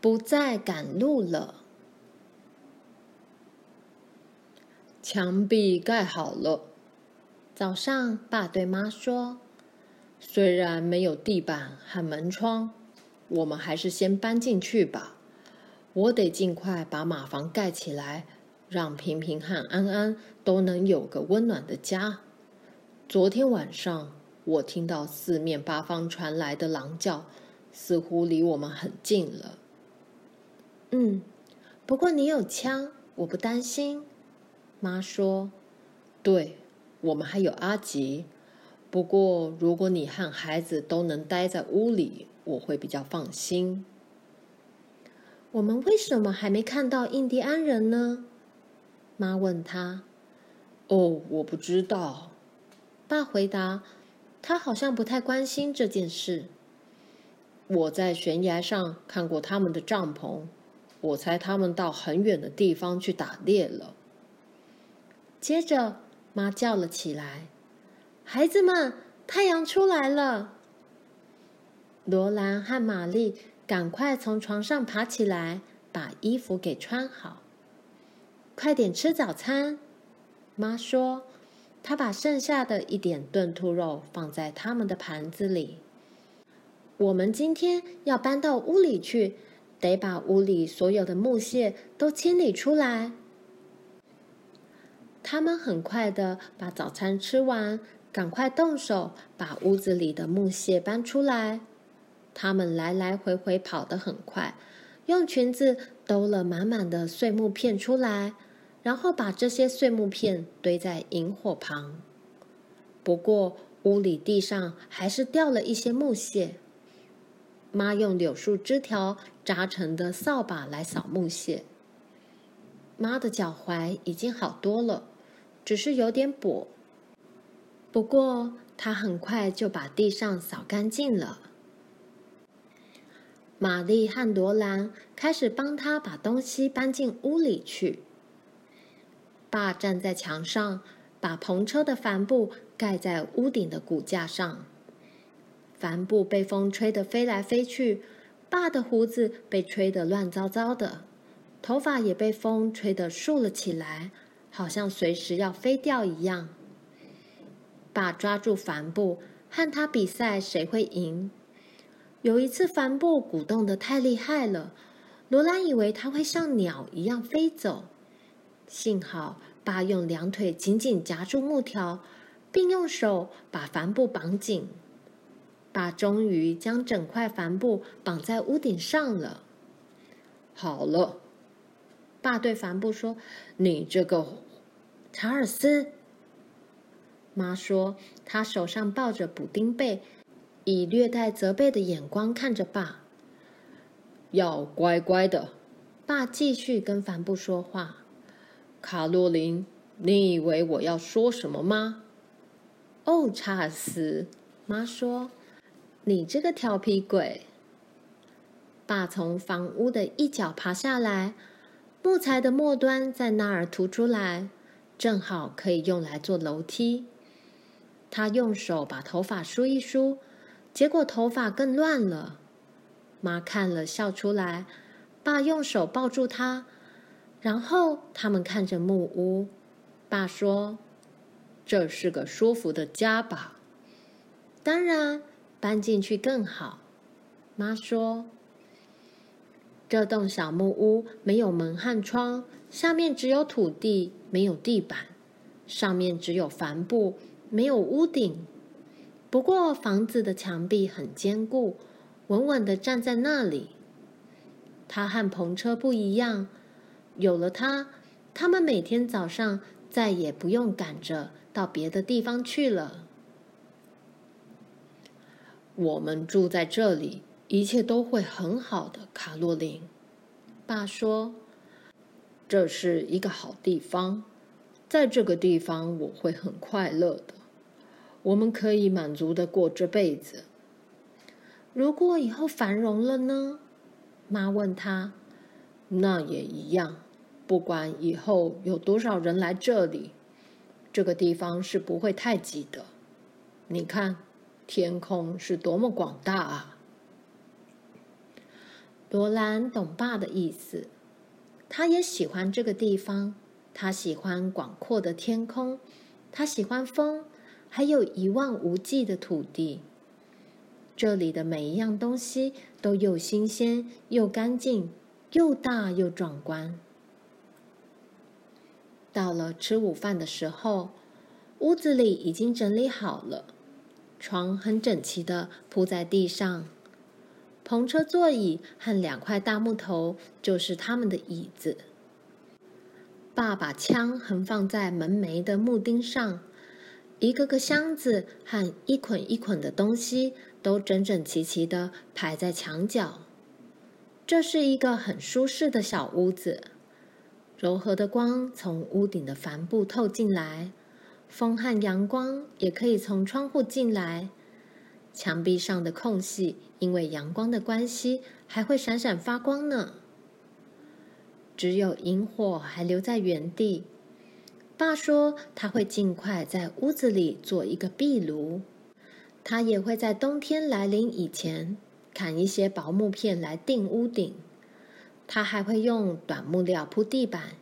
不再赶路了。墙壁盖好了。早上，爸对妈说：“虽然没有地板和门窗，我们还是先搬进去吧。我得尽快把马房盖起来，让平平和安安都能有个温暖的家。昨天晚上，我听到四面八方传来的狼叫，似乎离我们很近了。”“嗯，不过你有枪，我不担心。”妈说：“对，我们还有阿吉。不过，如果你和孩子都能待在屋里，我会比较放心。”我们为什么还没看到印第安人呢？妈问他。“哦，我不知道。”爸回答。他好像不太关心这件事。我在悬崖上看过他们的帐篷，我猜他们到很远的地方去打猎了。接着，妈叫了起来：“孩子们，太阳出来了！”罗兰和玛丽赶快从床上爬起来，把衣服给穿好。快点吃早餐，妈说。她把剩下的一点炖兔肉放在他们的盘子里。我们今天要搬到屋里去，得把屋里所有的木屑都清理出来。他们很快的把早餐吃完，赶快动手把屋子里的木屑搬出来。他们来来回回跑得很快，用裙子兜了满满的碎木片出来，然后把这些碎木片堆在萤火旁。不过屋里地上还是掉了一些木屑。妈用柳树枝条扎成的扫把来扫木屑。妈的脚踝已经好多了。只是有点跛，不过他很快就把地上扫干净了。玛丽和罗兰开始帮他把东西搬进屋里去。爸站在墙上，把篷车的帆布盖在屋顶的骨架上。帆布被风吹得飞来飞去，爸的胡子被吹得乱糟糟的，头发也被风吹得竖了起来。好像随时要飞掉一样。爸抓住帆布，和他比赛谁会赢。有一次，帆布鼓动得太厉害了，罗兰以为他会像鸟一样飞走。幸好爸用两腿紧紧夹住木条，并用手把帆布绑紧。爸终于将整块帆布绑在屋顶上了。好了，爸对帆布说：“你这个。”查尔斯，妈说，她手上抱着补丁被，以略带责备的眼光看着爸。要乖乖的，爸继续跟帆布说话。卡洛琳，你以为我要说什么吗？哦，查尔斯，妈说，你这个调皮鬼。爸从房屋的一角爬下来，木材的末端在那儿凸出来。正好可以用来做楼梯。他用手把头发梳一梳，结果头发更乱了。妈看了，笑出来。爸用手抱住他，然后他们看着木屋。爸说：“这是个舒服的家吧？”“当然，搬进去更好。”妈说。这栋小木屋没有门和窗，下面只有土地。没有地板，上面只有帆布，没有屋顶。不过房子的墙壁很坚固，稳稳地站在那里。它和篷车不一样，有了它，他们每天早上再也不用赶着到别的地方去了。我们住在这里，一切都会很好的，卡洛琳。爸说。这是一个好地方，在这个地方我会很快乐的。我们可以满足的过这辈子。如果以后繁荣了呢？妈问他。那也一样，不管以后有多少人来这里，这个地方是不会太挤的。你看，天空是多么广大啊！罗兰懂爸的意思，他也喜欢这个地方，他喜欢广阔的天空，他喜欢风，还有一望无际的土地。这里的每一样东西都又新鲜又干净，又大又壮观。到了吃午饭的时候，屋子里已经整理好了，床很整齐地铺在地上，篷车座椅和两块大木头就是他们的椅子。爸把枪横放在门楣的木钉上，一个个箱子和一捆一捆的东西。都整整齐齐地排在墙角。这是一个很舒适的小屋子，柔和的光从屋顶的帆布透进来，风和阳光也可以从窗户进来。墙壁上的空隙因为阳光的关系，还会闪闪发光呢。只有萤火还留在原地。爸说他会尽快在屋子里做一个壁炉。他也会在冬天来临以前砍一些薄木片来钉屋顶。他还会用短木料铺地板，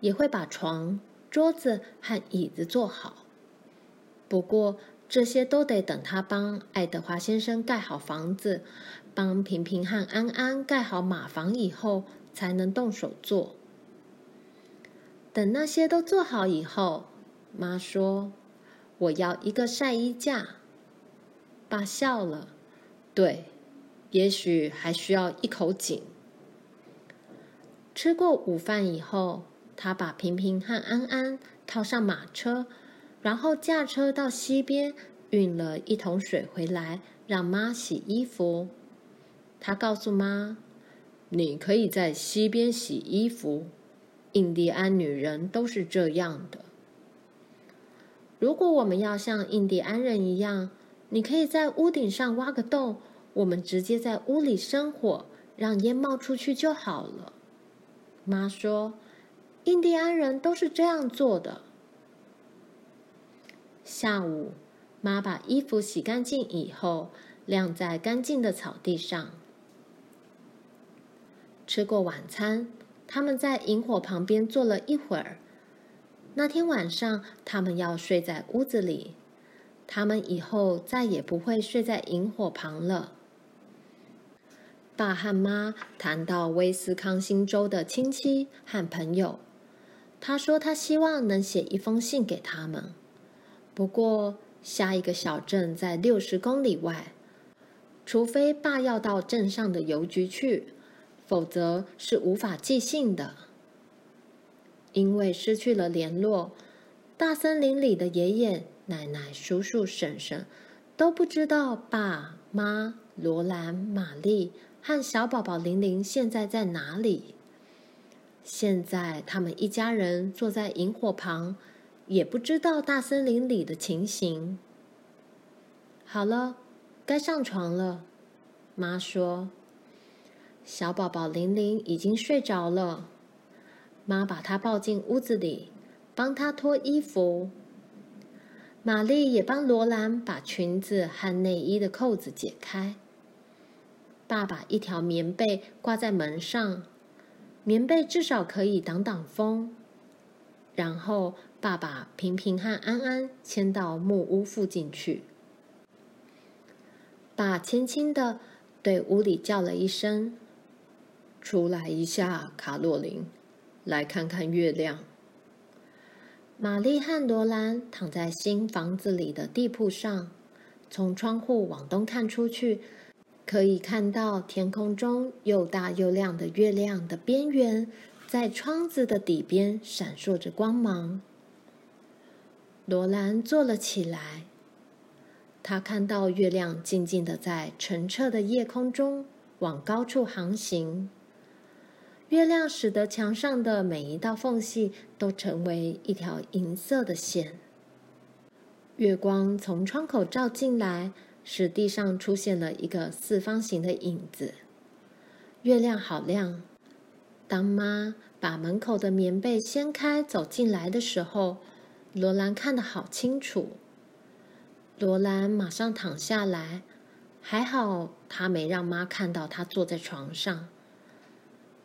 也会把床、桌子和椅子做好。不过这些都得等他帮爱德华先生盖好房子，帮平平和安安盖好马房以后，才能动手做。等那些都做好以后，妈说：“我要一个晒衣架。”爸笑了，对，也许还需要一口井。吃过午饭以后，他把平平和安安套上马车，然后驾车到溪边运了一桶水回来，让妈洗衣服。他告诉妈：“你可以在溪边洗衣服，印第安女人都是这样的。如果我们要像印第安人一样。”你可以在屋顶上挖个洞，我们直接在屋里生火，让烟冒出去就好了。妈说，印第安人都是这样做的。下午，妈把衣服洗干净以后，晾在干净的草地上。吃过晚餐，他们在萤火旁边坐了一会儿。那天晚上，他们要睡在屋子里。他们以后再也不会睡在萤火旁了。爸和妈谈到威斯康星州的亲戚和朋友，他说他希望能写一封信给他们。不过下一个小镇在六十公里外，除非爸要到镇上的邮局去，否则是无法寄信的。因为失去了联络，大森林里的爷爷。奶奶、叔叔、婶婶都不知道爸妈罗兰、玛丽和小宝宝玲玲现在在哪里。现在他们一家人坐在营火旁，也不知道大森林里的情形。好了，该上床了。妈说：“小宝宝玲玲已经睡着了。”妈把她抱进屋子里，帮她脱衣服。玛丽也帮罗兰把裙子和内衣的扣子解开。爸爸一条棉被挂在门上，棉被至少可以挡挡风。然后，爸爸平平和安安牵到木屋附近去。爸轻轻的对屋里叫了一声：“出来一下，卡洛琳，来看看月亮。”玛丽和罗兰躺在新房子里的地铺上，从窗户往东看出去，可以看到天空中又大又亮的月亮的边缘，在窗子的底边闪烁着光芒。罗兰坐了起来，他看到月亮静静地在澄澈的夜空中往高处航行。月亮使得墙上的每一道缝隙都成为一条银色的线。月光从窗口照进来，使地上出现了一个四方形的影子。月亮好亮。当妈把门口的棉被掀开走进来的时候，罗兰看得好清楚。罗兰马上躺下来，还好她没让妈看到她坐在床上。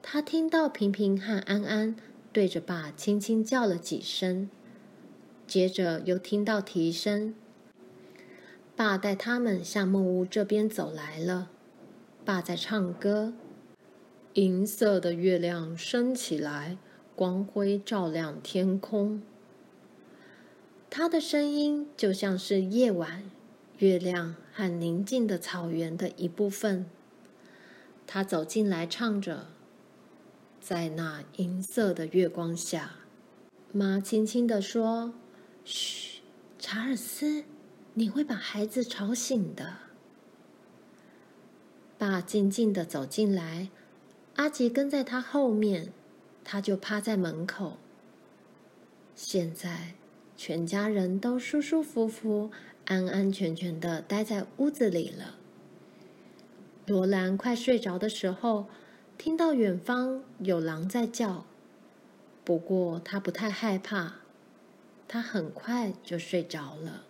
他听到平平和安安对着爸轻轻叫了几声，接着又听到啼声。爸带他们向木屋这边走来了。爸在唱歌，银色的月亮升起来，光辉照亮天空。他的声音就像是夜晚月亮和宁静的草原的一部分。他走进来，唱着，在那银色的月光下，妈轻轻地说：“嘘，查尔斯，你会把孩子吵醒的。”爸静静地走进来，阿吉跟在他后面，他就趴在门口。现在，全家人都舒舒服服、安安全全的待在屋子里了。罗兰快睡着的时候，听到远方有狼在叫，不过他不太害怕，他很快就睡着了。